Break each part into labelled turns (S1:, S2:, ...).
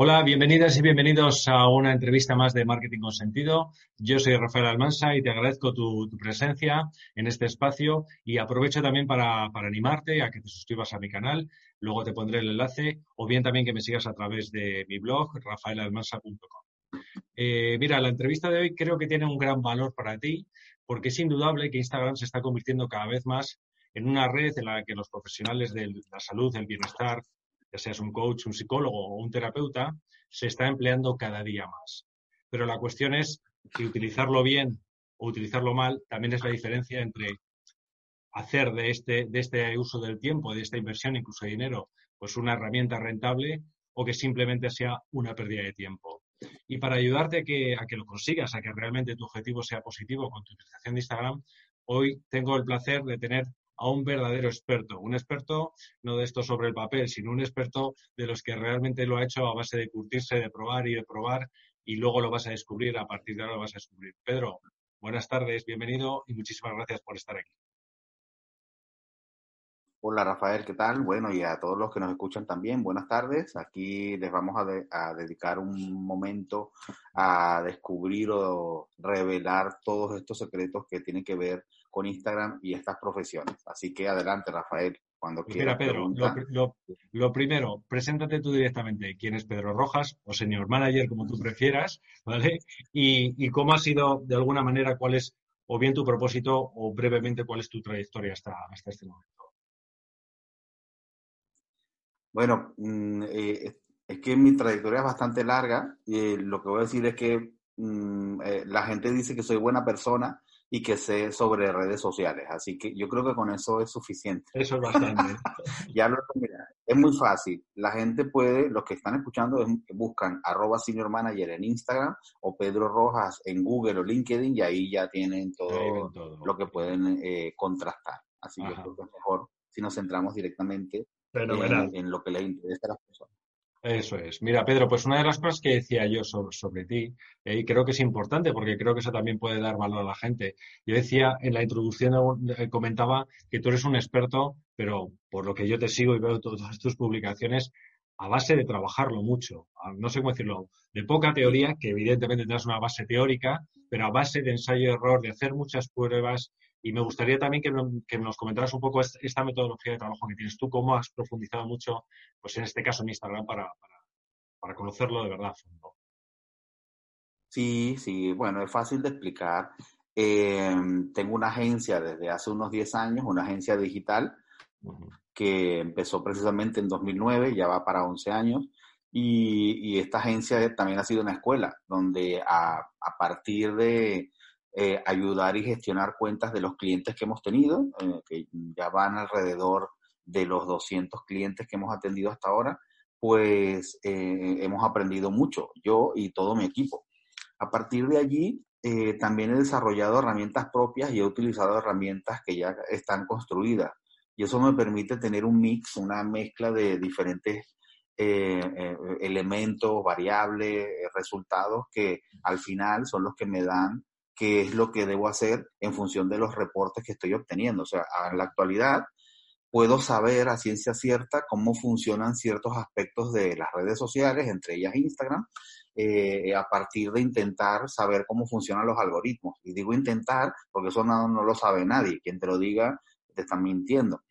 S1: Hola, bienvenidas y bienvenidos a una entrevista más de Marketing con Sentido. Yo soy Rafael Almansa y te agradezco tu, presencia en este espacio y aprovecho también para, animarte a que te suscribas a mi canal. Luego te pondré el enlace o bien también que me sigas a través de mi blog, rafaelalmansa.com. Eh, mira, la entrevista de hoy creo que tiene un gran valor para ti porque es indudable que Instagram se está convirtiendo cada vez más en una red en la que los profesionales de la salud, del bienestar, ya seas un coach, un psicólogo o un terapeuta, se está empleando cada día más. Pero la cuestión es si utilizarlo bien o utilizarlo mal también es la diferencia entre hacer de este, de este uso del tiempo, de esta inversión, incluso de dinero, pues una herramienta rentable o que simplemente sea una pérdida de tiempo. Y para ayudarte a que, a que lo consigas, a que realmente tu objetivo sea positivo con tu utilización de Instagram, hoy tengo el placer de tener a un verdadero experto. Un experto no de esto sobre el papel, sino un experto de los que realmente lo ha hecho a base de curtirse, de probar y de probar y luego lo vas a descubrir, a partir de ahora lo vas a descubrir. Pedro, buenas tardes, bienvenido y muchísimas gracias por estar aquí.
S2: Hola Rafael, ¿qué tal? Bueno, y a todos los que nos escuchan también, buenas tardes. Aquí les vamos a, dedicar un momento a descubrir o revelar todos estos secretos que tienen que ver con Instagram y estas profesiones. Así que adelante Rafael, cuando pues quieras.
S1: Mira Pedro, lo, primero, preséntate tú directamente. ¿Quién es Pedro Rojas o señor manager, como tú prefieras? ¿Vale? Y, y cómo ha sido, de alguna manera, cuál es o bien tu propósito o brevemente cuál es tu trayectoria hasta, hasta este momento.
S2: Bueno, mm, eh, es que mi trayectoria es bastante larga eh, lo que voy a decir es que mm, eh, la gente dice que soy buena persona y que sé sobre redes sociales, así que yo creo que con eso es suficiente.
S1: Eso es bastante.
S2: ya lo mira, es muy fácil. La gente puede, los que están escuchando, buscan arroba senior manager en Instagram o Pedro Rojas en Google o LinkedIn y ahí ya tienen todo, lo que pueden contrastar. Así que creo que es mejor si nos centramos directamente en, lo que le interesa a las personas.
S1: Eso es. Mira, Pedro, pues una de las cosas que decía yo sobre, ti, eh, y creo que es importante porque creo que eso también puede dar valor a la gente. Yo decía en la introducción, eh, comentaba que tú eres un experto, pero por lo que yo te sigo y veo todas tus publicaciones, a base de trabajarlo mucho, no sé cómo decirlo, de poca teoría, que evidentemente tendrás una base teórica, pero a base de ensayo-error, de hacer muchas pruebas, y me gustaría también que, nos comentaras un poco esta metodología de trabajo que tienes tú, cómo has profundizado mucho, pues en este caso en Instagram, para, para, conocerlo de verdad a fondo.
S2: Sí, sí, bueno, es fácil de explicar. Em, tengo una agencia desde hace unos 10 años, una agencia digital que empezó precisamente en 2009, ya va para 11 años. Y, esta agencia también ha sido una escuela donde a partir de, eh, ayudar y gestionar cuentas de los clientes que hemos tenido, eh, que ya van alrededor de los 200 clientes que hemos atendido hasta ahora, pues eh, hemos aprendido mucho, yo y todo mi equipo. A partir de allí, también he desarrollado herramientas propias y he utilizado herramientas que ya están construidas. Y eso me permite tener un mix, una mezcla de diferentes elementos, variables, resultados que al final son los que me dan qué es lo que debo hacer en función de los reportes que estoy obteniendo. O sea, en la actualidad puedo saber a ciencia cierta cómo funcionan ciertos aspectos de las redes sociales, entre ellas Instagram, eh, a partir de intentar saber cómo funcionan los algoritmos. Y digo intentar porque eso no, no lo sabe nadie. Quien te lo diga te está mintiendo.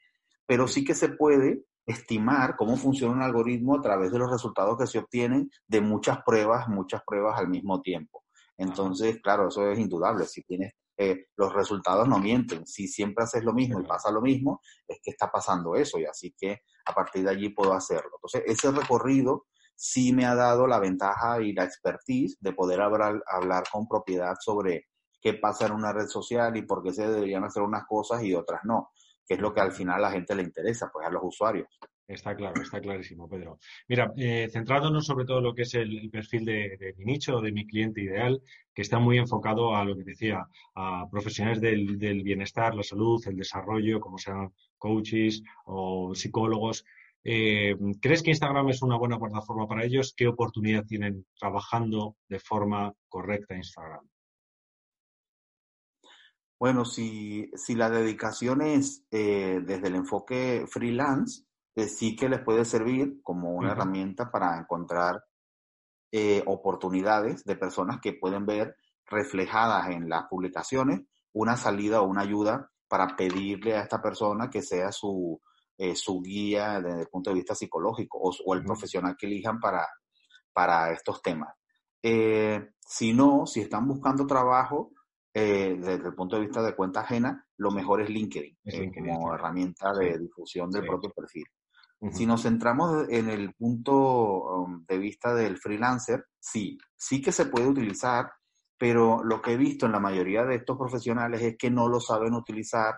S2: Pero sí que se puede estimar cómo funciona un algoritmo a través de los resultados que se obtienen de muchas pruebas, muchas pruebas al mismo tiempo. Entonces, claro, eso es indudable. Si tienes eh, los resultados no mienten. Si siempre haces lo mismo y pasa lo mismo, es que está pasando eso y así que a partir de allí puedo hacerlo. Entonces, ese recorrido sí me ha dado la ventaja y la expertise de poder hablar, hablar con propiedad sobre qué pasa en una red social y por qué se deberían hacer unas cosas y otras no, que es lo que al final a la gente le interesa, pues a los usuarios.
S1: Está claro, está clarísimo, Pedro. Mira, eh, centrándonos sobre todo en lo que es el, perfil de, mi nicho, de mi cliente ideal, que está muy enfocado a lo que decía, a profesionales del, bienestar, la salud, el desarrollo, como sean coaches o psicólogos. Eh, ¿Crees que Instagram es una buena plataforma para ellos? ¿Qué oportunidad tienen trabajando de forma correcta Instagram?
S2: Bueno, si, si la dedicación es eh, desde el enfoque freelance, sí que les puede servir como una herramienta para encontrar eh, oportunidades de personas que pueden ver reflejadas en las publicaciones una salida o una ayuda para pedirle a esta persona que sea su, eh, su guía desde el punto de vista psicológico o, el profesional que elijan para, para estos temas. Eh, si no, si están buscando trabajo eh, desde el punto de vista de cuenta ajena, lo mejor es LinkedIn, como herramienta de difusión del propio perfil. Si nos centramos en el punto um, de vista del freelancer, sí, sí que se puede utilizar, pero lo que he visto en la mayoría de estos profesionales es que no lo saben utilizar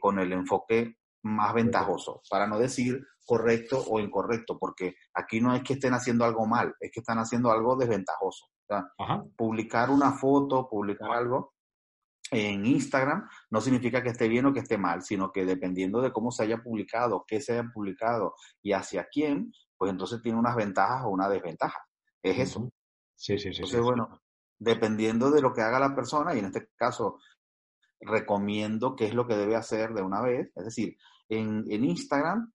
S2: con el enfoque más ventajoso, para no decir correcto o incorrecto, porque aquí no es que estén haciendo algo mal, es que están haciendo algo desventajoso. publicar una foto, publicar algo en Instagram no significa que esté bien o que esté mal, sino que dependiendo de cómo se haya publicado, qué se haya publicado y hacia quién, pues entonces tiene unas ventajas o una desventaja. Es eso.
S1: Sí, sí, sí.
S2: Entonces, bueno, dependiendo de lo que haga la persona, y en este caso recomiendo qué es lo que debe hacer de una vez. Es decir, en, Instagram,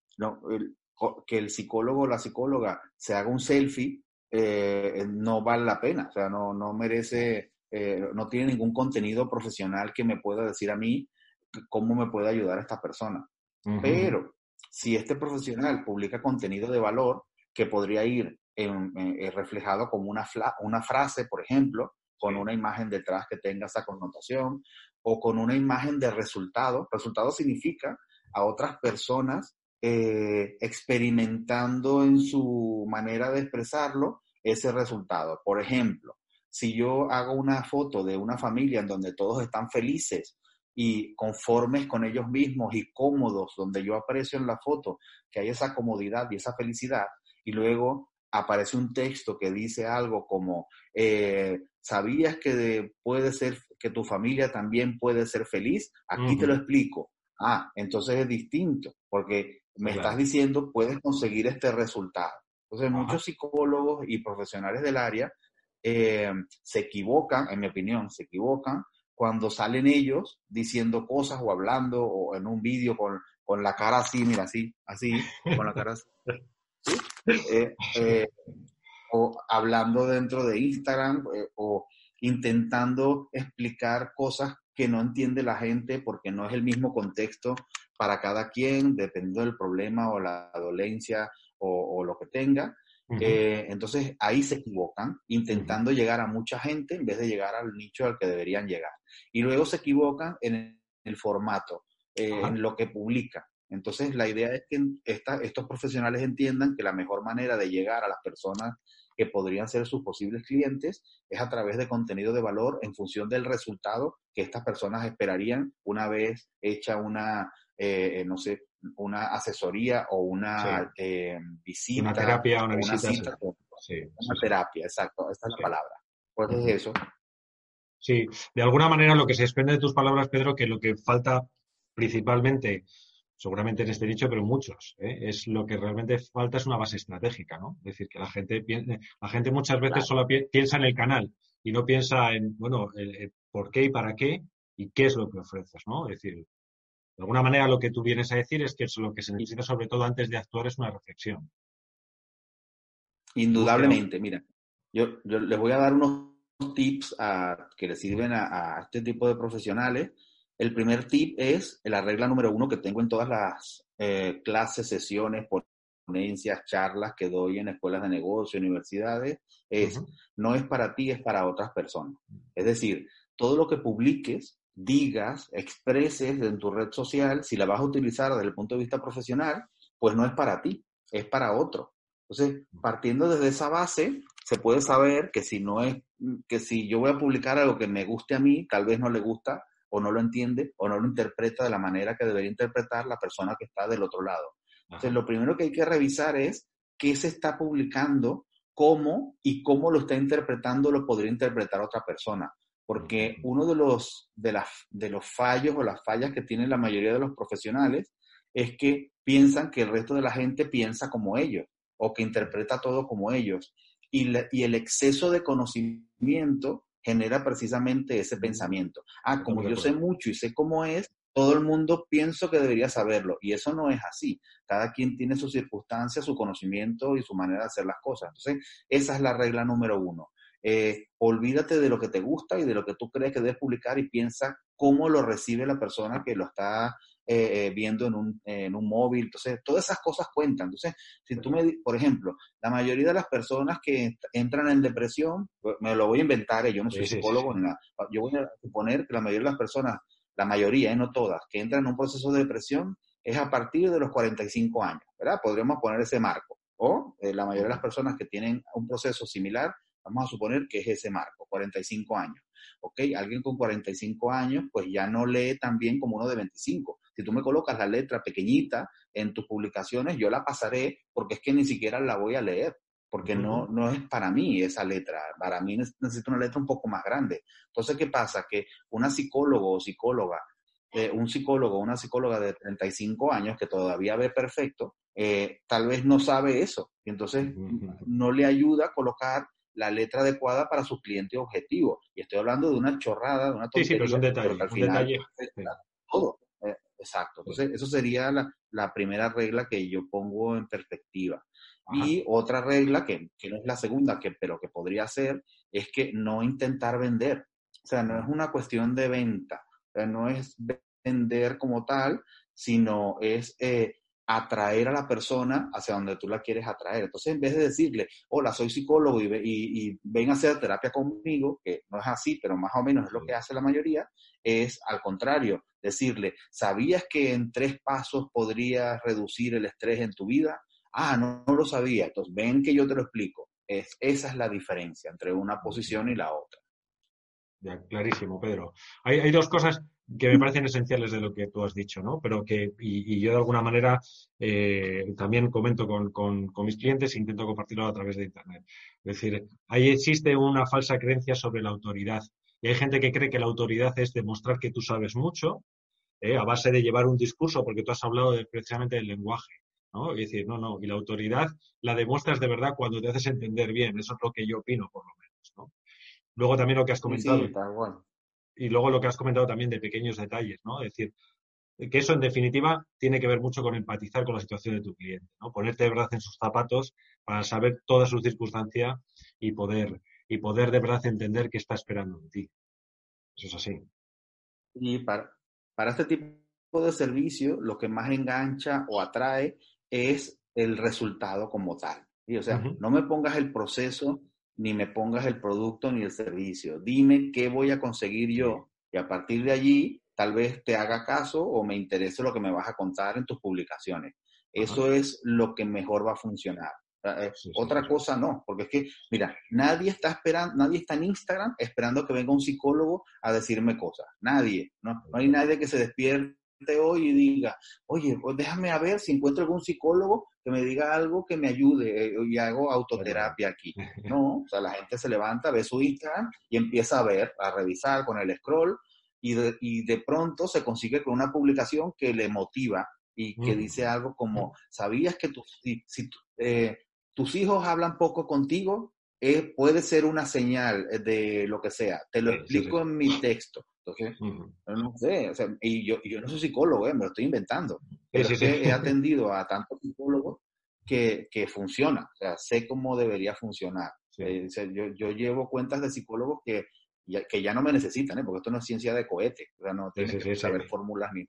S2: que el psicólogo o la psicóloga se haga un selfie eh, no vale la pena, o sea, no, no merece, eh, no tiene ningún contenido profesional que me pueda decir a mí cómo me puede ayudar a esta persona. Pero si este profesional publica contenido de valor que podría ir eh, reflejado como una, una frase, por ejemplo, con una imagen detrás que tenga esa connotación, o con una imagen de resultado. Resultado significa a otras personas eh, experimentando en su manera de expresarlo ese resultado. Por ejemplo, si yo hago una foto de una familia en donde todos están felices y conformes con ellos mismos y cómodos, donde yo aprecio en la foto que hay esa comodidad y esa felicidad, y luego aparece un texto que dice algo como, eh, ¿sabías que puede ser que tu familia también puede ser feliz, aquí te lo explico. Ah, entonces es distinto, porque me estás diciendo, puedes conseguir este resultado. Entonces, muchos psicólogos y profesionales del área eh, se equivocan, en mi opinión, se equivocan cuando salen ellos diciendo cosas o hablando o en un vídeo con, con la cara así, mira, así, así, con la cara así. Eh, eh, o hablando dentro de Instagram o intentando explicar cosas que no entiende la gente porque no es el mismo contexto para cada quien, dependiendo del problema o la dolencia o, lo que tenga. Eh, entonces ahí se equivocan, intentando llegar a mucha gente en vez de llegar al nicho al que deberían llegar. Y luego se equivocan en el, formato, eh, en lo que publican. Entonces la idea es que estos profesionales entiendan que la mejor manera de llegar a las personas que podrían ser sus posibles clientes es a través de contenido de valor en función del resultado que estas personas esperarían una vez hecha una, eh, no sé, una asesoría o una eh, visita.
S1: Una terapia, una, visita.
S2: Una terapia, exacto, esta es la palabra. Pues es eso.
S1: Sí, de alguna manera lo que se desprende de tus palabras, Pedro, que lo que falta principalmente seguramente en este dicho, pero muchos. ¿eh? Es lo que realmente falta es una base estratégica, ¿no? Es decir, que la gente, la gente muchas veces solo piensa en el canal y no piensa en, bueno, por qué y para qué y qué es lo que ofreces, ¿no? Es decir, de alguna manera lo que tú vienes a decir es que es lo que se necesita sobre todo antes de actuar es una reflexión.
S2: Indudablemente, mira, yo, yo les voy a dar unos tips a, que le sirven a este tipo de profesionales el primer tip es la regla número uno que tengo en todas las eh, clases, sesiones, ponencias, charlas que doy en escuelas de negocio, universidades, es no es para ti, es para otras personas. Es decir, todo lo que publiques, digas, expreses en tu red social, si la vas a utilizar desde el punto de vista profesional, pues no es para ti, es para otro. Entonces, partiendo desde esa base, se puede saber que si no es, que si yo voy a publicar algo que me guste a mí, tal vez no le gusta o no lo entiende o no lo interpreta de la manera que debería interpretar la persona que está del otro lado. Entonces, lo primero que hay que revisar es qué se está publicando, cómo y cómo lo está interpretando lo podría interpretar otra persona. Porque uno de los, de, las, de los fallos o las fallas que tienen la mayoría de los profesionales es que piensan que el resto de la gente piensa como ellos o que interpreta todo como ellos. Y, y el exceso de conocimiento genera precisamente ese pensamiento. Ah, como yo sé mucho y sé cómo es, todo el mundo pienso que debería saberlo y eso no es así. Cada quien tiene sus circunstancias, su conocimiento y su manera de hacer las cosas. Entonces, esa es la regla número uno. Eh, olvídate de lo que te gusta y de lo que tú crees que debes publicar y piensa cómo lo recibe la persona que lo está eh, eh, viendo en un, en un móvil. Entonces, todas esas cosas cuentan. Entonces, si tú me, por ejemplo, la mayoría de las personas que entran en depresión, me lo voy a inventar, yo no soy psicólogo ni nada. Yo voy a suponer que la mayoría de las personas, la mayoría, no todas, que entran en un proceso de depresión es a partir de los 45 años, ¿verdad? Podríamos poner ese marco. O la mayoría de las personas que tienen un proceso similar Vamos a suponer que es ese marco, 45 años. ¿Ok? Alguien con 45 años, pues ya no lee tan bien como uno de 25. Si tú me colocas la letra pequeñita en tus publicaciones, yo la pasaré porque es que ni siquiera la voy a leer, porque no, no es para mí esa letra. Para mí necesito una letra un poco más grande. Entonces, ¿qué pasa? Que una psicólogo o psicóloga eh, un psicólogo o una psicóloga de 35 años que todavía ve perfecto, eh, tal vez no sabe eso. Y entonces no le ayuda a colocar la letra adecuada para su cliente objetivo. Y estoy hablando de una chorrada, de una tontería.
S1: Sí, sí, pero es un detalle. al final
S2: Todo. Exacto. Entonces, eso sería la, primera regla que yo pongo en perspectiva. Y otra regla, que, que, no es la segunda, que, pero que podría ser, es que no intentar vender. O sea, no es una cuestión de venta. O sea, no es vender como tal, sino es eh, atraer a la persona hacia donde tú la quieres atraer. Entonces, en vez de decirle, hola, soy psicólogo y, y, ven a hacer terapia conmigo, que no es así, pero más o menos es lo que hace la mayoría, es al contrario, decirle, ¿sabías que en tres pasos podrías reducir el estrés en tu vida? Ah, no, no lo sabía. Entonces, ven que yo te lo explico. Es, esa es la diferencia entre una posición y la otra.
S1: Ya, clarísimo, Pedro. Hay, hay dos cosas que me parecen esenciales de lo que tú has dicho, ¿no? Pero que, y, yo de alguna manera eh, también comento con, con, mis clientes e intento compartirlo a través de Internet. Es decir, ahí existe una falsa creencia sobre la autoridad. Y hay gente que cree que la autoridad es demostrar que tú sabes mucho, ¿eh? a base de llevar un discurso, porque tú has hablado de, precisamente del lenguaje. ¿no? Y decir, no, no, y la autoridad la demuestras de verdad cuando te haces entender bien. Eso es lo que yo opino, por lo menos. ¿no? Luego también lo que has comentado. Sí, y luego lo que has comentado también de pequeños detalles, ¿no? Es decir, que eso en definitiva tiene que ver mucho con empatizar con la situación de tu cliente, ¿no? Ponerte de verdad en sus zapatos para saber toda su circunstancia y poder, y poder de verdad entender qué está esperando de ti. Eso es así.
S2: Y para, para este tipo de servicio, lo que más engancha o atrae es el resultado como tal. Y, o sea, no me pongas el proceso ni me pongas el producto ni el servicio. Dime qué voy a conseguir yo y a partir de allí tal vez te haga caso o me interese lo que me vas a contar en tus publicaciones. Eso es lo que mejor va a funcionar. Eh, otra cosa no, porque es que, mira, nadie está esperando, nadie está en Instagram esperando que venga un psicólogo a decirme cosas. Nadie, ¿no? No hay nadie que se despierte hoy y diga, oye, pues déjame a ver si encuentro algún psicólogo que me diga algo que me ayude eh, y hago autoterapia aquí. No, o sea, la gente se levanta, ve su Instagram y empieza a ver, a revisar con el scroll y de, y de pronto se consigue con una publicación que le motiva y que dice algo como, ¿sabías que si, eh, tus hijos hablan poco contigo? Eh, puede ser una señal de lo que sea. Te lo explico en mi texto. Entonces, no sé, o sea, y yo, yo no soy psicólogo, eh, me lo estoy inventando. Pero he atendido a tantos psicólogos que, que, funciona, o sea, sé cómo debería funcionar. Eh, yo, yo, llevo cuentas de psicólogos que ya, que ya no me necesitan, ¿eh? porque esto no es ciencia de cohete, o sea, no tienes que saber fórmulas ni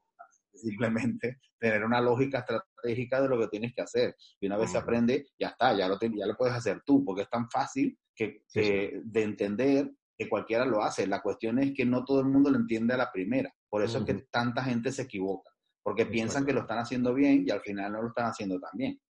S2: simplemente tener una lógica estratégica de lo que tienes que hacer. Y una vez se aprende, ya está, ya lo, ya lo puedes hacer tú, porque es tan fácil que, de entender que cualquiera lo hace. La cuestión es que no todo el mundo lo entiende a la primera. Por eso es que tanta gente se equivoca, porque piensan que lo están haciendo bien y al final no lo están haciendo tan bien.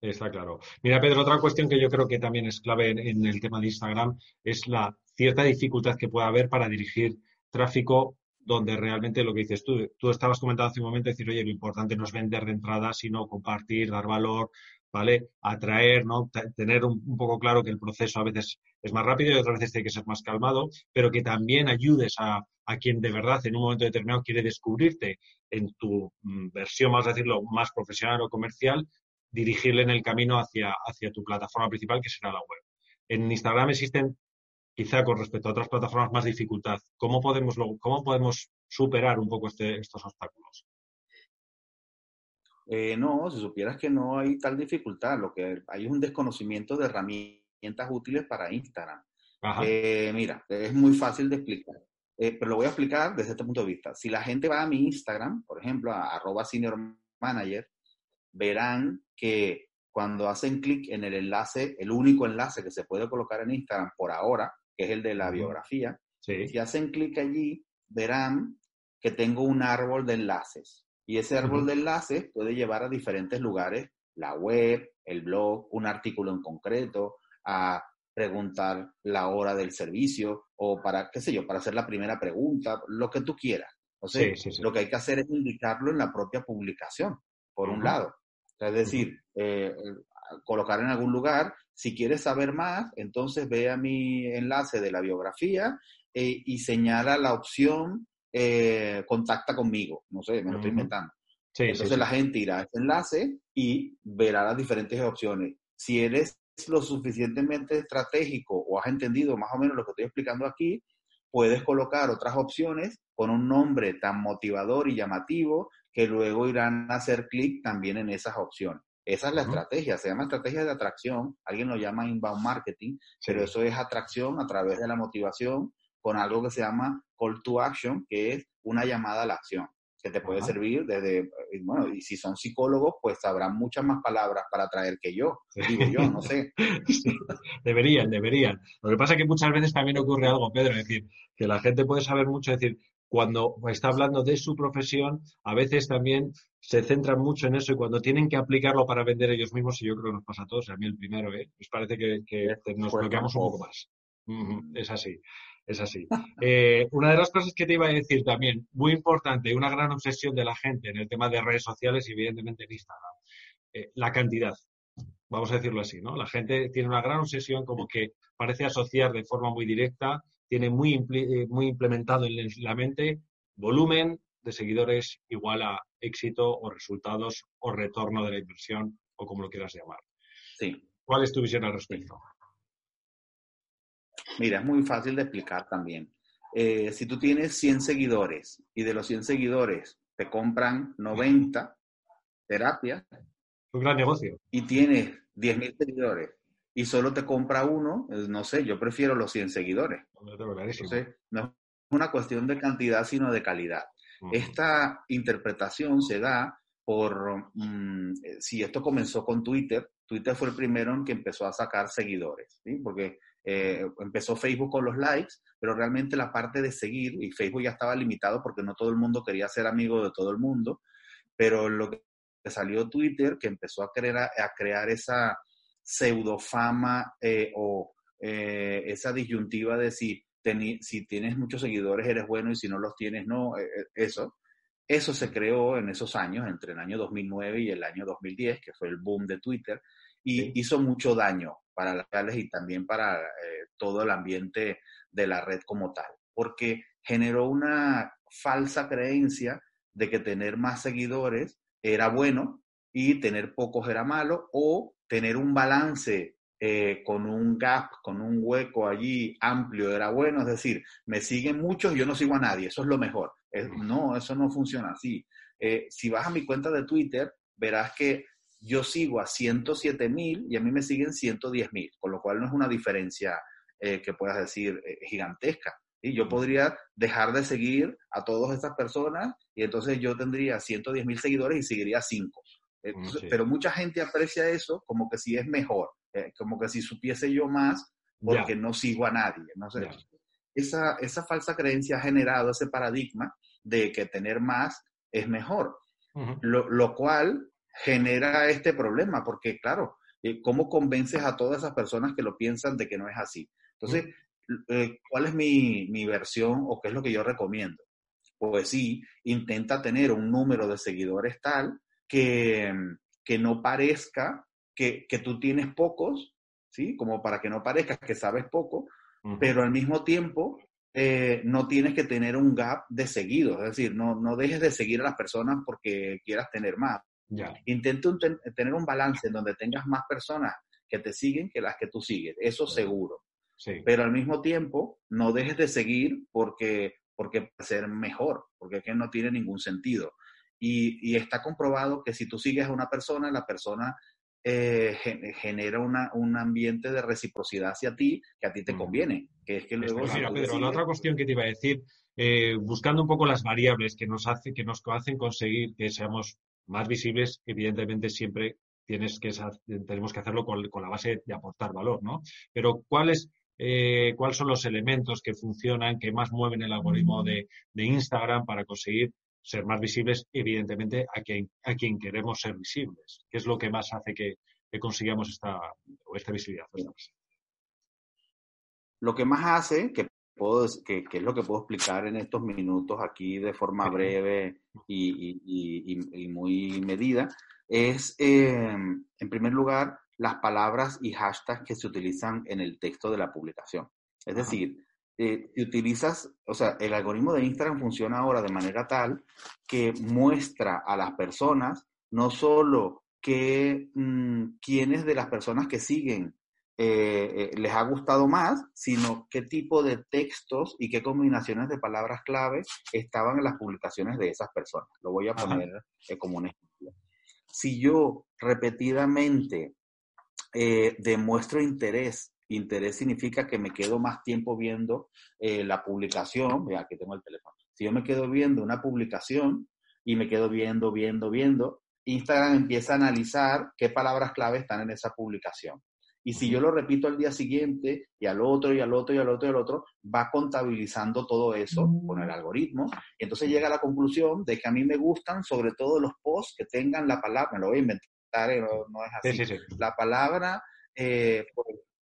S1: Está claro. Mira, Pedro, otra cuestión que yo creo que también es clave en, el tema de Instagram es la cierta dificultad que puede haber para dirigir tráfico donde realmente lo que dices tú, tú estabas comentando hace un momento, decir, oye, lo importante no es vender de entrada, sino compartir, dar valor, ¿vale? Atraer, ¿no? tener un, poco claro que el proceso a veces es más rápido y otras veces tiene que ser más calmado, pero que también ayudes a, quien de verdad en un momento determinado quiere descubrirte en tu mm, versión, más decirlo, más profesional o comercial, dirigirle en el camino hacia, hacia tu plataforma principal, que será la web. En Instagram existen quizá con respecto a otras plataformas más dificultad. ¿Cómo podemos, cómo podemos superar un poco este, estos obstáculos?
S2: Eh, no, si supieras que no hay tal dificultad, lo que hay es un desconocimiento de herramientas útiles para Instagram. Eh, mira, es muy fácil de explicar, eh, pero lo voy a explicar desde este punto de vista. Si la gente va a mi Instagram, por ejemplo, a arroba senior manager, verán que cuando hacen clic en el enlace, el único enlace que se puede colocar en Instagram por ahora, que es el de la biografía, si hacen clic allí, verán que tengo un árbol de enlaces. Y ese árbol de enlaces puede llevar a diferentes lugares, la web, el blog, un artículo en concreto, a preguntar la hora del servicio o para, qué sé yo, para hacer la primera pregunta, lo que tú quieras. O sea, lo que hay que hacer es indicarlo en la propia publicación, por un lado. es decir, eh, colocar en algún lugar, si quieres saber más, entonces ve a mi enlace de la biografía eh, y señala la opción eh, contacta conmigo. No sé, me lo estoy inventando. entonces la gente irá a ese enlace y verá las diferentes opciones. Si eres lo suficientemente estratégico o has entendido más o menos lo que estoy explicando aquí, puedes colocar otras opciones con un nombre tan motivador y llamativo que luego irán a hacer clic también en esas opciones. Esa es la estrategia, se llama estrategia de atracción, alguien lo llama inbound marketing, pero eso es atracción a través de la motivación con algo que se llama call to action, que es una llamada a la acción que te puede servir desde, eh, bueno, y si son psicólogos, pues sabrán muchas más palabras para traer que yo, digo yo, no sé.
S1: deberían, deberían. Lo que pasa es que muchas veces también ocurre algo, Pedro, es decir, que la gente puede saber mucho, es decir, cuando está hablando de su profesión, a veces también se centran mucho en eso y cuando tienen que aplicarlo para vender ellos mismos, y yo creo que nos pasa a todos, a mí el primero, ¿eh? nos parece que, nos bloqueamos un poco más. es así es así. Eh, una de las cosas que te iba a decir también, muy importante, una gran obsesión de la gente en el tema de redes sociales y evidentemente en Instagram, eh, la cantidad. Vamos a decirlo así, ¿no? La gente tiene una gran obsesión como que parece asociar de forma muy directa, tiene muy, eh, muy implementado en la mente volumen de seguidores igual a éxito o resultados o retorno de la inversión o como lo quieras llamar.
S2: Sí.
S1: ¿Cuál es tu visión al respecto?
S2: Mira, es muy fácil de explicar también. Eh, si tú tienes 100 seguidores y de los 100 seguidores te compran 90 terapias.
S1: Un gran negocio.
S2: Y tienes 10.000 seguidores y solo te compra uno, no sé, yo prefiero los 100 seguidores. Entonces, no es una cuestión de cantidad, sino de calidad. Esta interpretación se da por, mm, eh, si esto comenzó con Twitter, Twitter fue el primero en que empezó a sacar seguidores, ¿sí? porque eh, empezó Facebook con los likes, pero realmente la parte de seguir, y Facebook ya estaba limitado porque no todo el mundo quería ser amigo de todo el mundo, pero lo que salió Twitter, que empezó a crear, esa pseudofama eh, o eh, esa disyuntiva de si, si tienes muchos seguidores eres bueno y si no los tienes no, eso. Eso se creó en esos años, entre el año 2009 y el año 2010, que fue el boom de Twitter, y hizo mucho daño para las redes y también para eh, todo el ambiente de la red como tal, porque generó una falsa creencia de que tener más seguidores era bueno y tener pocos era malo, o tener un balance eh, con un gap, con un hueco allí amplio era bueno, es decir, me siguen muchos, yo no sigo a nadie, eso es lo mejor. no, eso no funciona así. Eh, si vas a mi cuenta de Twitter, verás que yo sigo a 107 mil y a mí me siguen 110 mil, con lo cual no es una diferencia eh, que puedas decir eh, gigantesca. Y yo podría dejar de seguir a todas estas personas y entonces yo tendría 110 mil seguidores y seguiría 5. Eh, mm, pero mucha gente aprecia eso como que si es mejor, como que si supiese yo más porque no sigo a nadie. No sé. Esa, esa falsa creencia ha generado ese paradigma de que tener más es mejor. lo, lo, cual genera este problema, porque claro, eh, ¿cómo convences a todas esas personas que lo piensan de que no es así? Entonces, eh, ¿cuál es mi, mi versión o qué es lo que yo recomiendo? Pues sí, intenta tener un número de seguidores tal que, que no parezca que, que, tú tienes pocos, ¿sí? Como para que no parezca que sabes poco, pero al mismo tiempo eh, no tienes que tener un gap de seguidos, es decir, no, no dejes de seguir a las personas porque quieras tener más. Intenta tener un balance en donde tengas más personas que te siguen que las que tú sigues, eso seguro. Pero al mismo tiempo, no dejes de seguir porque, porque ser mejor, porque es que no tiene ningún sentido. Y, está comprobado que si tú sigues a una persona, la persona eh, genera un ambiente de reciprocidad hacia ti que a ti te conviene. Que es que luego,
S1: Pedro, la otra cuestión que te iba a decir, eh, buscando un poco las variables que nos, hace, que nos hacen conseguir que seamos más visibles, evidentemente siempre tienes que, tenemos que hacerlo con, la base de aportar valor, ¿no? Pero ¿cuáles, eh, ¿cuáles son los elementos que funcionan, que más mueven el algoritmo de, Instagram para conseguir ser más visibles, evidentemente, a quien, a quien queremos ser visibles? ¿Qué es lo que más hace que, consigamos esta, esta visibilidad?
S2: Lo que más hace, que, puedo, que, es lo que puedo explicar en estos minutos aquí de forma breve y muy medida, es, em, en primer lugar, las palabras y hashtags que se utilizan en el texto de la publicación. Es decir, eh, utilizas, o sea, el algoritmo de Instagram funciona ahora de manera tal que muestra a las personas no solo que mm, quiénes de las personas que siguen eh, eh, les ha gustado más, sino qué tipo de textos y qué combinaciones de palabras clave estaban en las publicaciones de esas personas. Lo voy a poner como un ejemplo si yo repetidamente eh, demuestro interés, interés significa que me quedo más tiempo viendo eh, la publicación, mira, aquí tengo el teléfono, si yo me quedo viendo una publicación y me quedo viendo, viendo, viendo, Instagram empieza a analizar qué palabras clave están en esa publicación. Y si yo lo repito al día siguiente y al otro y al otro y al otro y al otro, va contabilizando todo eso con el algoritmo. Y entonces llega a la conclusión de que a mí me gustan sobre todo los posts que tengan la palabra, me lo voy a inventar, eh, no, es así, la palabra eh,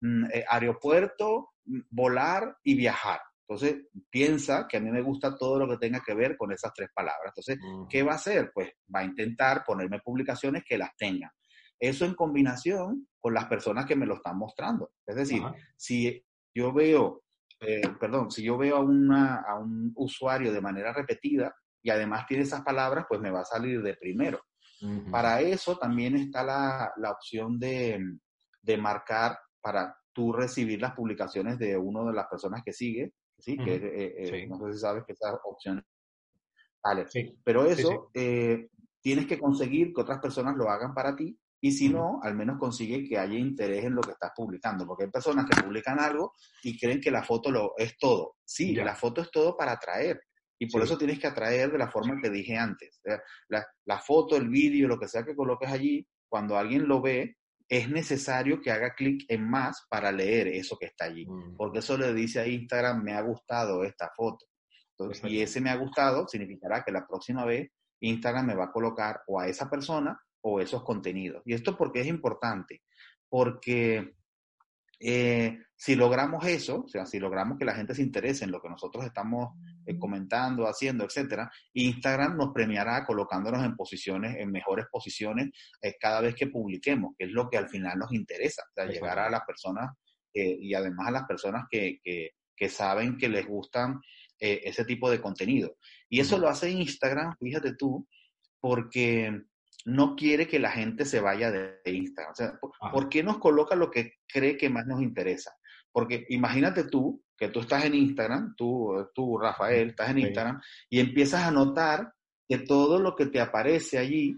S2: mm, eh, aeropuerto, mm, volar y viajar. Entonces, piensa que a mí me gusta todo lo que tenga que ver con esas tres palabras. Entonces, ¿qué va a hacer? Pues va a intentar ponerme publicaciones que las tengan. Eso en combinación con las personas que me lo están mostrando. Es decir, si yo veo, eh, perdón, si yo veo a, una, a un usuario de manera repetida y además tiene esas palabras, pues me va a salir de primero. Para eso también está la, la opción de, de, marcar para tú recibir las publicaciones de una de las personas que sigue, ¿sí? que eh, eh, no sé si sabes que esa opción Vale. Pero eso tienes que conseguir que otras personas lo hagan para ti y si no, al menos consigue que haya interés en lo que estás publicando, porque hay personas que publican algo y creen que la foto lo es todo. Sí, la foto es todo para atraer. Y por eso tienes que atraer de la forma que dije antes. La, la foto, el vídeo, lo que sea que coloques allí, cuando alguien lo ve, es necesario que haga clic en más para leer eso que está allí. Mm. Porque eso le dice a Instagram, me ha gustado esta foto. y ese me ha gustado significará que la próxima vez Instagram me va a colocar o a esa persona o esos contenidos. Y esto porque es importante, porque eh, si logramos eso, o sea, si logramos que la gente se interese en lo que nosotros estamos eh, comentando, haciendo, etcétera, Instagram nos premiará colocándonos en posiciones, en mejores posiciones eh, cada vez que publiquemos, que es lo que al final nos interesa, o sea, llegar a las personas y además a las personas que, que, que saben que les gustan ese tipo de contenido. Y eso lo hace Instagram, fíjate tú, porque no quiere que la gente se vaya de Instagram. O sea, ¿por, qué nos coloca lo que cree que más nos interesa? Porque imagínate tú, que tú estás en Instagram, tú, tú Rafael, estás en Instagram, y empiezas a notar que todo lo que te aparece allí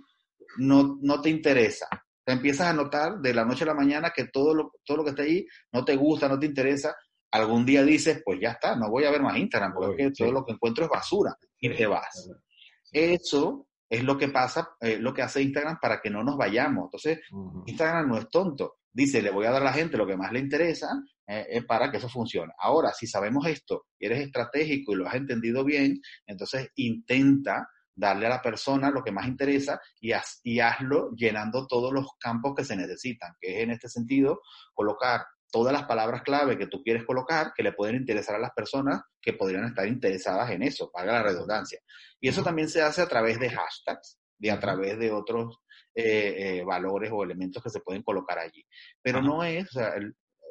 S2: no, no te interesa. Te empiezas a notar de la noche a la mañana que todo lo, todo lo que está allí no te gusta, no te interesa. Algún día dices, pues ya está, no voy a ver más Instagram, porque todo lo que encuentro es basura, y te vas. Eso es lo que pasa, eh, lo que hace Instagram para que no nos vayamos. Entonces, Instagram no es tonto. Dice, le voy a dar a la gente lo que más le interesa eh, para que eso funcione. Ahora, si sabemos esto y eres estratégico y lo has entendido bien, entonces intenta darle a la persona lo que más interesa y, y hazlo llenando todos los campos que se necesitan, que es en este sentido colocar todas las palabras clave que tú quieres colocar que le pueden interesar a las personas que podrían estar interesadas en eso, paga la redundancia. Y eso también se hace a través de hashtags y a través de otros eh, eh, valores o elementos que se pueden colocar allí. Pero no es,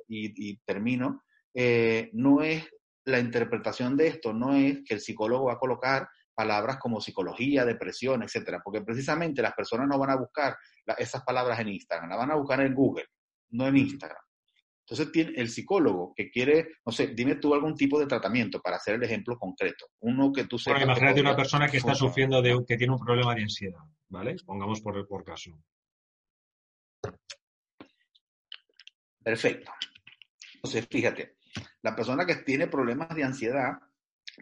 S2: y, termino, eh, no es la interpretación de esto, no es que el psicólogo va a colocar palabras como psicología, depresión, etcétera, porque precisamente las personas no van a buscar esas palabras en Instagram, las van a buscar en Google, no en Instagram. Entonces, tiene el psicólogo que quiere, no sé, dime tú algún tipo de tratamiento para hacer el ejemplo concreto. Uno que tú sepas.
S1: Bueno, imagínate una persona que está sufriendo de, que tiene un problema de ansiedad, ¿vale? Pongamos por, por caso.
S2: Perfecto. Entonces, fíjate, la persona que tiene problemas de ansiedad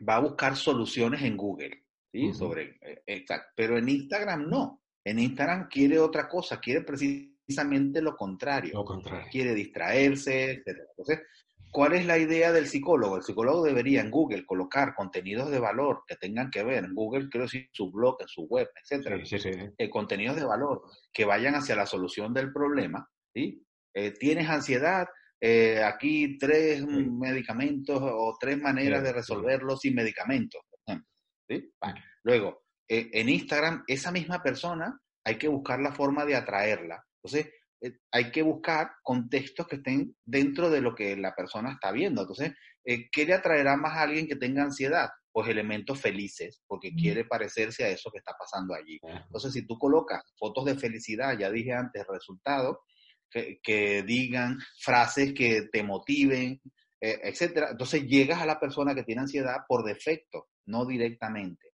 S2: va a buscar soluciones en Google, ¿sí? Sobre, eh, exacto. Pero en Instagram no. En Instagram quiere otra cosa, quiere precisamente lo contrario.
S1: Lo contrario.
S2: Quiere distraerse, etc. Entonces, ¿cuál es la idea del psicólogo? El psicólogo debería en Google colocar contenidos de valor que tengan que ver, en Google quiero decir su blog, en su web, etc.
S1: Sí, sí, sí.
S2: Eh, contenidos de valor que vayan hacia la solución del problema, ¿sí? Eh, ¿Tienes ansiedad? Eh, aquí tres medicamentos o tres maneras de resolverlo sin medicamentos, por ejemplo. ¿sí? Luego, en Instagram, esa misma persona hay que buscar la forma de atraerla. Entonces, eh, hay que buscar contextos que estén dentro de lo que la persona está viendo. Entonces, ¿qué le atraerá más a alguien que tenga ansiedad? Pues elementos felices, porque quiere parecerse a eso que está pasando allí. Entonces, si tú colocas fotos de felicidad, ya dije antes, resultado, que, digan frases que te motiven, eh, etcétera. Entonces llegas a la persona que tiene ansiedad por defecto, no directamente.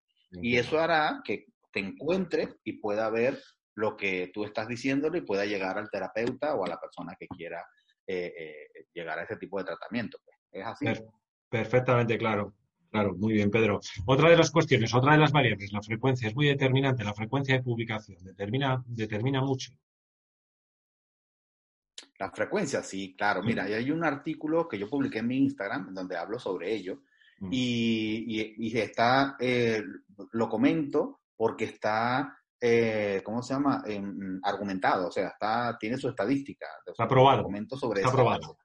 S2: Y eso hará que te encuentres y pueda ver lo que tú estás diciéndole y pueda llegar al terapeuta o a la persona que quiera eh, eh, llegar a ese tipo de tratamiento. Pues. Es así.
S1: Perfectamente claro. Claro, muy bien, Pedro. Otra de las cuestiones, otra de las variables, la frecuencia es muy determinante. La frecuencia de publicación determina, determina mucho
S2: la frecuencia, sí, claro. Mira, hay un artículo que yo publiqué en mi Instagram donde hablo sobre ello mm. y, y, está, eh, lo comento porque está, eh, ¿cómo se llama? argumentado, o sea, está, tiene su estadística.
S1: está aprobado.
S2: Sobre
S1: está aprobado.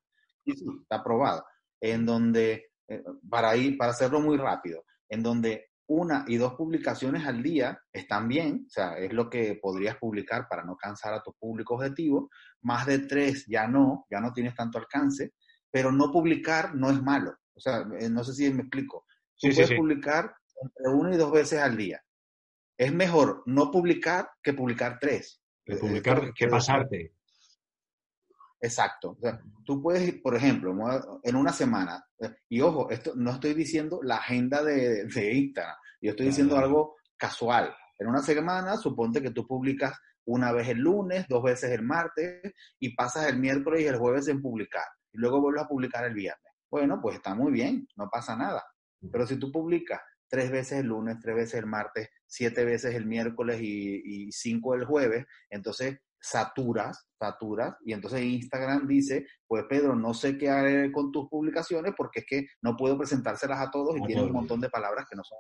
S2: Sí, sí, está aprobado. En donde, eh, para ir, para hacerlo muy rápido, en donde una y dos publicaciones al día están bien, o sea, es lo que podrías publicar para no cansar a tu público objetivo. Más de tres ya no, ya no tienes tanto alcance, pero no publicar no es malo. O sea, eh, no sé si me explico. Tú puedes publicar entre una y dos veces al día. Es mejor no publicar que publicar tres.
S1: Que publicar que pasarte.
S2: Exacto. O sea, tú puedes, por ejemplo, en una semana, eh, y ojo, esto no estoy diciendo la agenda de, de Instagram, yo estoy diciendo algo casual. En una semana, suponte que tú publicas una vez el lunes, dos veces el martes, y pasas el miércoles y el jueves en publicar, y luego vuelves a publicar el viernes. Bueno, pues está muy bien, no pasa nada. Pero si tú publicas tres veces el lunes, tres veces el martes, siete veces el miércoles y, y cinco el jueves, entonces saturas, saturas, y entonces Instagram dice, pues Pedro, no sé qué haré con tus publicaciones porque es que no puedo presentárselas a todos y tiene un montón de palabras que no son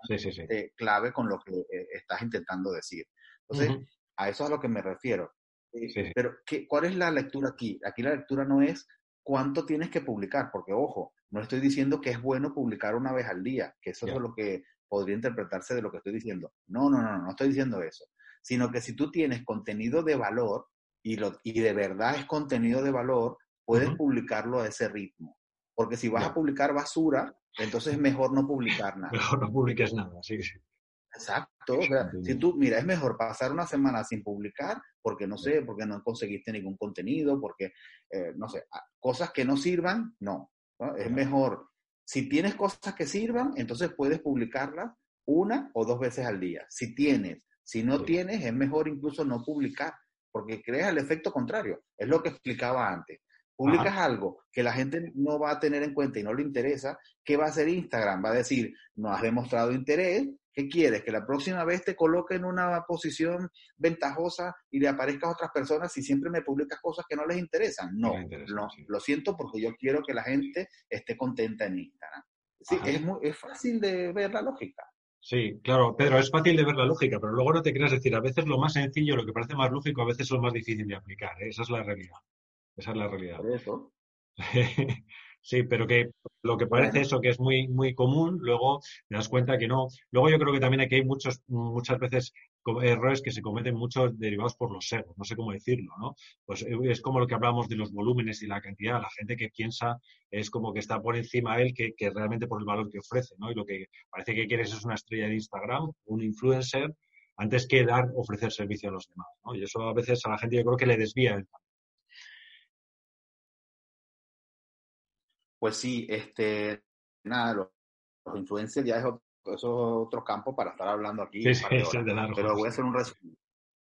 S2: eh, clave con lo que eh, estás intentando decir. Entonces, a eso es a lo que me refiero. Eh, pero, ¿qué, ¿cuál es la lectura aquí? Aquí la lectura no es cuánto tienes que publicar, porque ojo, no estoy diciendo que es bueno publicar una vez al día, que eso es lo que podría interpretarse de lo que estoy diciendo. No, no, no, no estoy diciendo eso sino que si tú tienes contenido de valor y, lo, y de verdad es contenido de valor, puedes publicarlo a ese ritmo. Porque si vas a publicar basura, entonces es mejor no publicar nada.
S1: Mejor no publiques nada, sí, sí.
S2: Exacto. O sea, si tú, mira, es mejor pasar una semana sin publicar porque no sé, porque no conseguiste ningún contenido, porque, eh, no sé, cosas que no sirvan, no. Es mejor, si tienes cosas que sirvan, entonces puedes publicarlas una o dos veces al día. Si tienes si no tienes, es mejor incluso no publicar, porque creas el efecto contrario. Es lo que explicaba antes. Publicas algo que la gente no va a tener en cuenta y no le interesa, ¿qué va a hacer Instagram? Va a decir, no has demostrado interés, ¿qué quieres? Que la próxima vez te coloque en una posición ventajosa y le aparezca a otras personas si siempre me publicas cosas que no les interesan. No, no, lo siento porque yo quiero que la gente esté contenta en Instagram. Sí, es, muy, es fácil de ver la lógica.
S1: Sí, claro, Pedro, es fácil de ver la lógica, pero luego no te creas decir, a veces lo más sencillo, lo que parece más lógico, a veces es lo más difícil de aplicar. ¿eh? Esa es la realidad. Esa es la realidad.
S2: Por eso.
S1: sí, pero que lo que parece eso que es muy, muy común, luego te das cuenta que no. Luego yo creo que también aquí hay muchos, muchas veces errores que se cometen muchos derivados por los egos, no sé cómo decirlo, ¿no? Pues eh, es como lo que hablamos de los volúmenes y la cantidad, la gente que piensa es como que está por encima de él que, que realmente por el valor que ofrece, ¿no? Y lo que parece que quieres es una estrella de Instagram, un influencer, antes que dar, ofrecer servicio a los demás, ¿no? Y eso a veces a la gente yo creo que le desvía el
S2: Pues sí, este, nada, los, influencers ya es otro, otro campo para estar hablando aquí.
S1: Sí, sí,
S2: pero voy a hacer un resumen.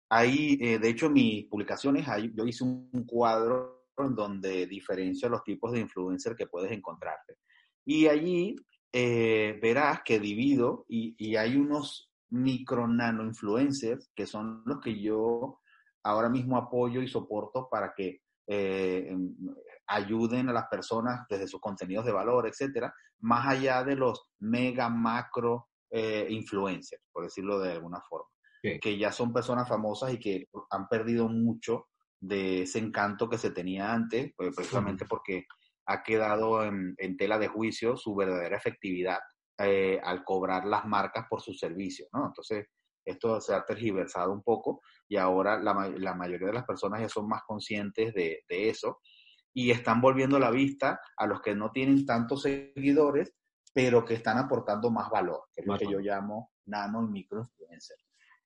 S2: Ahí, eh, de hecho, mis publicaciones, ahí, yo hice un cuadro en donde diferencio los tipos de influencer que puedes encontrarte. Y allí eh, verás que divido y, y hay unos micro nano influencers que son los que yo ahora mismo apoyo y soporto para que eh, em, ayuden a las personas desde sus contenidos de valor, etcétera, más allá de los mega macro eh, influencers, por decirlo de alguna forma, que ya son personas famosas y que han perdido mucho de ese encanto que se tenía antes, pues, precisamente porque ha quedado en, tela de juicio su verdadera efectividad eh, al cobrar las marcas por sus servicios, ¿no? Entonces, esto se ha tergiversado un poco y ahora la, la mayoría de las personas ya son más conscientes de, de, eso y están volviendo la vista a los que no tienen tantos seguidores, pero que están aportando más valor, que es lo que yo llamo nano y micro influencer.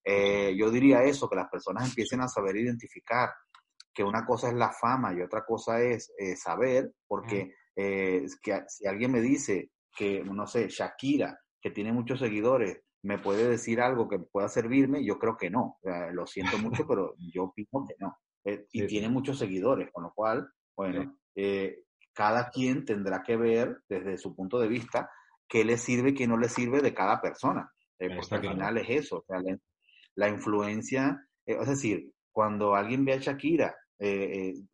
S2: Eh, yo diría eso, que las personas empiecen a saber identificar que una cosa es la fama y otra cosa es eh, saber, porque eh, que, si alguien me dice que, no sé, Shakira, que tiene muchos seguidores, me puede decir algo que pueda servirme, yo creo que no. lo siento mucho, pero yo opino que no. Y tiene muchos seguidores, con lo cual, bueno, eh, cada quien tendrá que ver desde su punto de vista qué le sirve y qué no le sirve de cada persona. Eh, porque al final es eso, la, influencia, es decir, cuando alguien ve a Shakira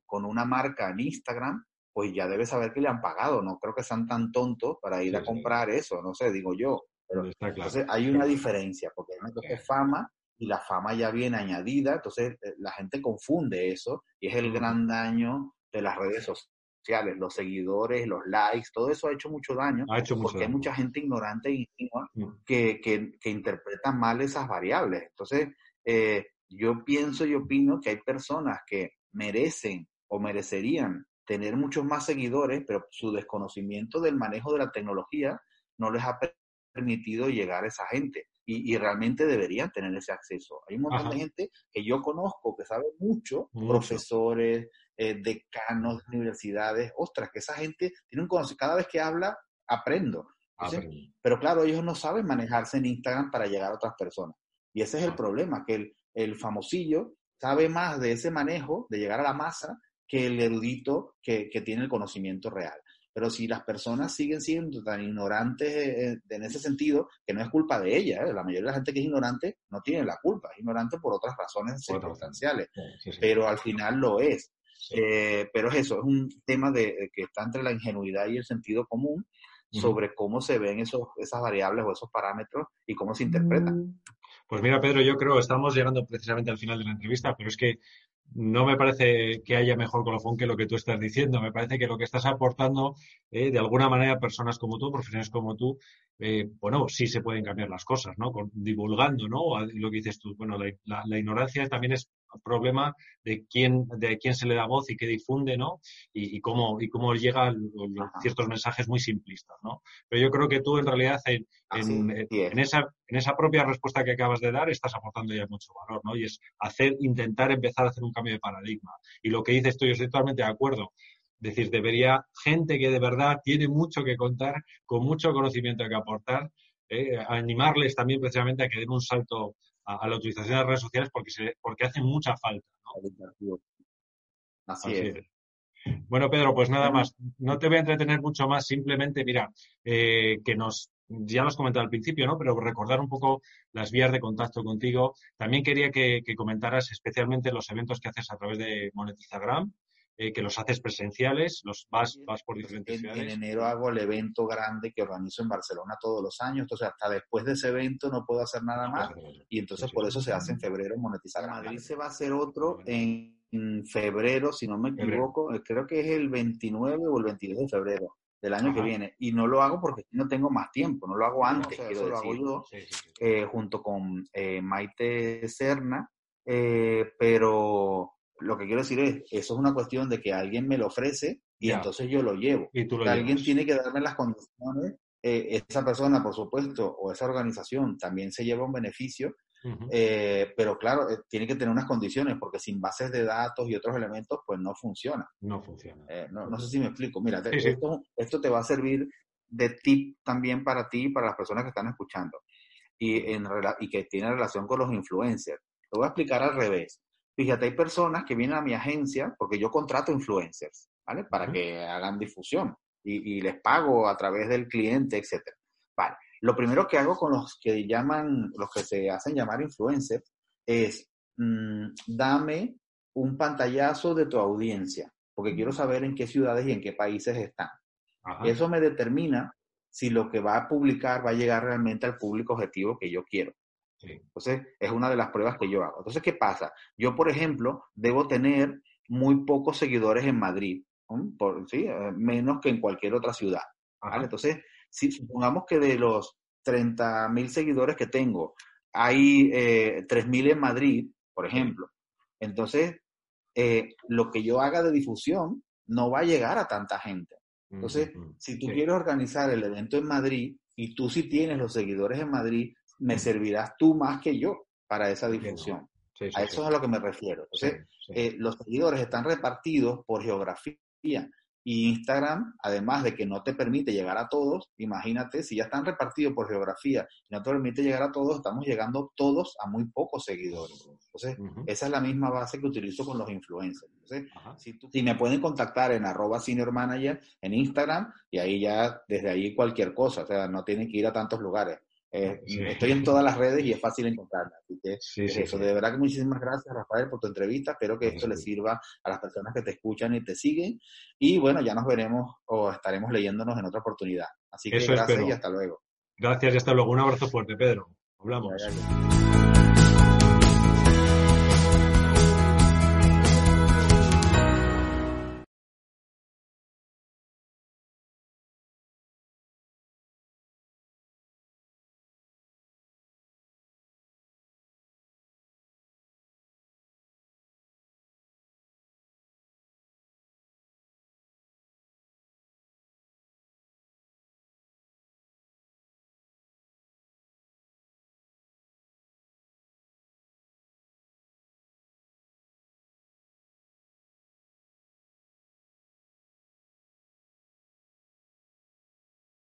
S2: con una marca en Instagram, pues ya debe saber que le han pagado. No creo que sean tan tontos para ir a comprar eso, no sé, digo yo. Pero, Entonces hay una diferencia, porque hay una cosa es fama y la fama ya viene añadida, entonces eh, la gente confunde eso y es el gran daño de las redes sociales, los seguidores, los likes, todo eso ha hecho mucho daño,
S1: ha hecho
S2: porque hay mucha gente ignorante y mm. que, que, que, interpreta mal esas variables. Entonces, eh, yo pienso y opino que hay personas que merecen o merecerían tener muchos más seguidores, pero su desconocimiento del manejo de la tecnología no les ha permitido llegar a esa gente y, realmente deberían tener ese acceso. Hay un montón de gente que yo conozco que sabe mucho, profesores, eh, decanos de universidades, ostras, que esa gente tiene un conocimiento, cada vez que habla, aprendo. Pero claro, ellos no saben manejarse en Instagram para llegar a otras personas. Y ese es el problema, que el, el famosillo sabe más de ese manejo, de llegar a la masa, que el erudito que, que tiene el conocimiento real. Pero si las personas siguen siendo tan ignorantes eh, en ese sentido, que no es culpa de ellas, ¿eh? la mayoría de la gente que es ignorante no tiene la culpa, es ignorante por otras razones circunstanciales, pero al final lo es. Eh, pero es eso, es un tema de, que está entre la ingenuidad y el sentido común sobre cómo se ven esos, esas variables o esos parámetros y cómo se interpretan. Mm.
S1: Pues mira, Pedro, yo creo que estamos llegando precisamente al final de la entrevista, pero es que no me parece que haya mejor colofón que lo que tú estás diciendo. Me parece que lo que estás aportando, eh, de alguna manera, personas como tú, profesionales como tú, eh, bueno, sí se pueden cambiar las cosas, ¿no? divulgando, ¿no? Lo que dices tú. Bueno, la ignorancia también es problema de quién, de quién se le da voz y qué difunde, ¿no? Y, cómo, y cómo llegan ciertos mensajes muy simplistas, ¿no? Pero yo creo que tú, en realidad, en, en, esa, en esa propia respuesta que acabas de dar, estás aportando ya mucho valor, ¿no? Y es hacer, intentar empezar a hacer un cambio de paradigma. Y lo que dices tú, yo estoy totalmente de acuerdo. Es decir, debería gente que de verdad tiene mucho que contar, con mucho conocimiento que aportar, eh, animarles también precisamente a que den un salto a, la utilización de las redes sociales porque, se, porque hacen mucha falta.
S2: Así, es.
S1: Bueno, Pedro, pues nada más. No te voy a entretener mucho más. Simplemente, mira, eh, que nos, ya lo has comentado al principio, ¿no? Pero recordar un poco las vías de contacto contigo. También quería que, que comentaras especialmente los eventos que haces a través de Monetizagram eh, que los haces presenciales, los vas, vas por diferentes ciudades.
S2: En enero hago el evento grande que organizo en Barcelona todos los años, entonces hasta después de ese evento no puedo hacer nada más y entonces por eso se hace en febrero monetizar. Madrid se va a hacer otro en febrero, si no me equivoco, eh, creo que es el 29 o el 22 de febrero del año que viene. Y no lo hago porque no tengo más tiempo, no lo hago antes, quiero lo hago yo, eh, junto con Maite Serna, pero lo que quiero decir es, eso es una cuestión de que alguien me lo ofrece y entonces yo lo llevo.
S1: ¿Y
S2: alguien tiene que darme las condiciones. Eh, esa persona, por supuesto, o esa organización también se lleva un beneficio, Eh, pero claro, eh, tiene que tener unas condiciones, porque sin bases de datos y otros elementos, pues no funciona.
S1: No funciona.
S2: No, sé si me explico. Mira, esto, esto, te va a servir de tip también para ti y para las personas que están escuchando y, en, y que tiene relación con los influencers. Te voy a explicar al revés. Fíjate, hay personas que vienen a mi agencia porque yo contrato influencers, ¿vale? Para que hagan difusión y, y, les pago a través del cliente, etcétera. Vale. Lo primero que hago con los que llaman, los que se hacen llamar influencers, es mm, dame un pantallazo de tu audiencia, porque quiero saber en qué ciudades y en qué países están. Eso me determina si lo que va a publicar va a llegar realmente al público objetivo que yo quiero. Entonces, es una de las pruebas que yo hago. Entonces, ¿qué pasa? Yo, por ejemplo, debo tener muy pocos seguidores en Madrid, por, ¿sí? Eh, menos que en cualquier otra ciudad. Entonces, si supongamos que de los 30 mil seguidores que tengo, hay eh, 3 mil en Madrid, por ejemplo, entonces eh, lo que yo haga de difusión no va a llegar a tanta gente. Entonces, si tú quieres organizar el evento en Madrid y tú sí tienes los seguidores en Madrid, me servirás tú más que yo para esa difusión. a eso es a lo que me refiero. Entonces, eh, los seguidores están repartidos por geografía. Y Instagram, además de que no te permite llegar a todos, imagínate, si ya están repartidos por geografía y no te permite llegar a todos, estamos llegando todos a muy pocos seguidores. Entonces, esa es la misma base que utilizo con los influencers. Entonces, si, si, me pueden contactar en arroba senior manager en Instagram y ahí ya, desde ahí cualquier cosa, o sea, no tienen que ir a tantos lugares. Eh, estoy en todas las redes y es fácil encontrarla. Así que eso. De verdad que muchísimas gracias, Rafael, por tu entrevista. Espero que esto le sirva a las personas que te escuchan y te siguen. Y bueno, ya nos veremos o estaremos leyéndonos en otra oportunidad. Así que gracias y hasta luego.
S1: Gracias y hasta luego. Un abrazo fuerte, Pedro. Hablamos.